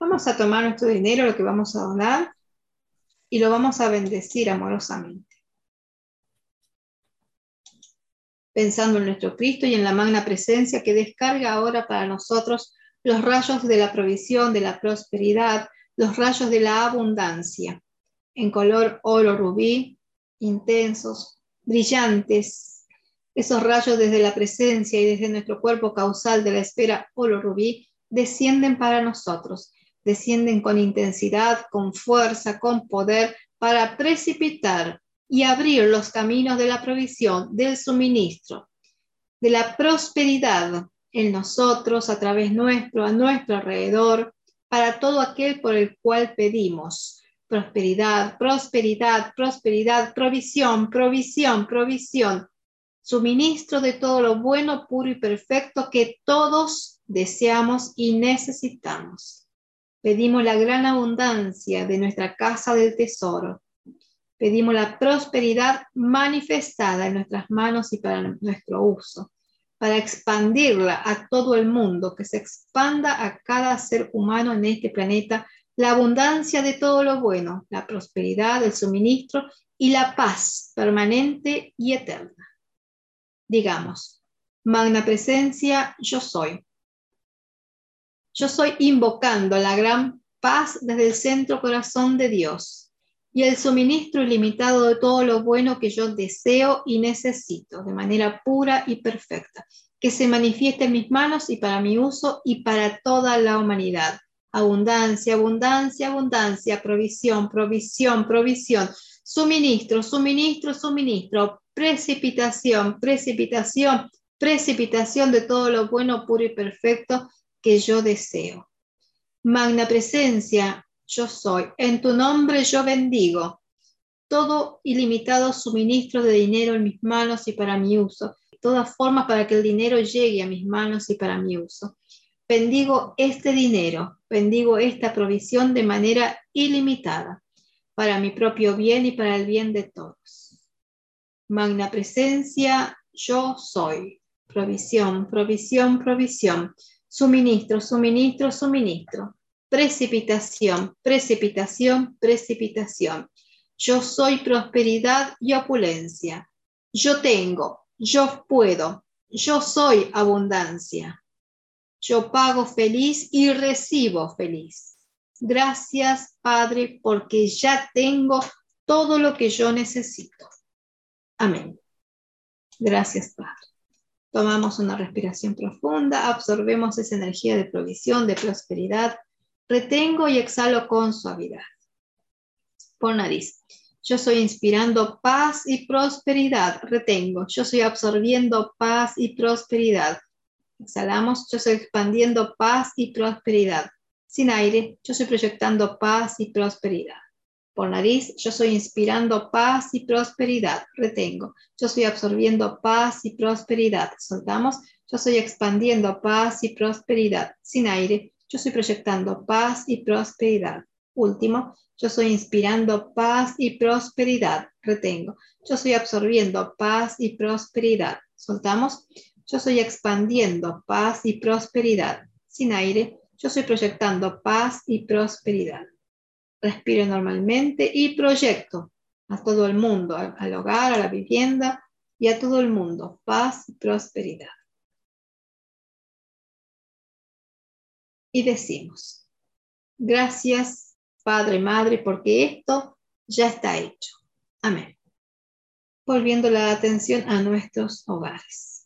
Vamos a tomar nuestro dinero, lo que vamos a donar, y lo vamos a bendecir amorosamente. Pensando en nuestro Cristo y en la magna presencia que descarga ahora para nosotros los rayos de la provisión, de la prosperidad, los rayos de la abundancia, en color oro rubí, intensos, brillantes. Esos rayos desde la presencia y desde nuestro cuerpo causal de la esfera oro rubí descienden para nosotros descienden con intensidad, con fuerza, con poder para precipitar y abrir los caminos de la provisión, del suministro, de la prosperidad en nosotros, a través nuestro, a nuestro alrededor, para todo aquel por el cual pedimos. Prosperidad, prosperidad, prosperidad, provisión, provisión, provisión. Suministro de todo lo bueno, puro y perfecto que todos deseamos y necesitamos. Pedimos la gran abundancia de nuestra casa del tesoro. Pedimos la prosperidad manifestada en nuestras manos y para nuestro uso, para expandirla a todo el mundo, que se expanda a cada ser humano en este planeta la abundancia de todo lo bueno, la prosperidad, el suministro y la paz permanente y eterna. Digamos, magna presencia, yo soy yo soy invocando la gran paz desde el centro corazón de Dios y el suministro ilimitado de todo lo bueno que yo deseo y necesito de manera pura y perfecta, que se manifieste en mis manos y para mi uso y para toda la humanidad. Abundancia, abundancia, abundancia, provisión, provisión, provisión, suministro, suministro, suministro, precipitación, precipitación, precipitación de todo lo bueno, puro y perfecto que yo deseo. Magna presencia, yo soy. En tu nombre yo bendigo todo ilimitado suministro de dinero en mis manos y para mi uso. Todas formas para que el dinero llegue a mis manos y para mi uso. Bendigo este dinero, bendigo esta provisión de manera ilimitada, para mi propio bien y para el bien de todos. Magna presencia, yo soy. Provisión, provisión, provisión suministro, suministro, suministro, precipitación, precipitación, precipitación. Yo soy prosperidad y opulencia. Yo tengo, yo puedo, yo soy abundancia. Yo pago feliz y recibo feliz. Gracias, Padre, porque ya tengo todo lo que yo necesito. Amén. Gracias, Padre. Tomamos una respiración profunda, absorbemos esa energía de provisión, de prosperidad. Retengo y exhalo con suavidad. Por nariz. Yo estoy inspirando paz y prosperidad. Retengo. Yo estoy absorbiendo paz y prosperidad. Exhalamos. Yo estoy expandiendo paz y prosperidad. Sin aire. Yo estoy proyectando paz y prosperidad. Por nariz, yo estoy inspirando paz y prosperidad. Retengo. Yo estoy absorbiendo paz y prosperidad. Soltamos. Yo estoy expandiendo paz y prosperidad. Sin aire, yo estoy proyectando paz y prosperidad. Último, yo estoy inspirando paz y prosperidad. Retengo. Yo estoy absorbiendo paz y prosperidad. Soltamos. Yo estoy expandiendo paz y prosperidad. Sin aire, yo estoy proyectando paz y prosperidad respiro normalmente y proyecto a todo el mundo, al hogar, a la vivienda y a todo el mundo, paz y prosperidad. Y decimos, gracias Padre, Madre, porque esto ya está hecho. Amén. Volviendo la atención a nuestros hogares.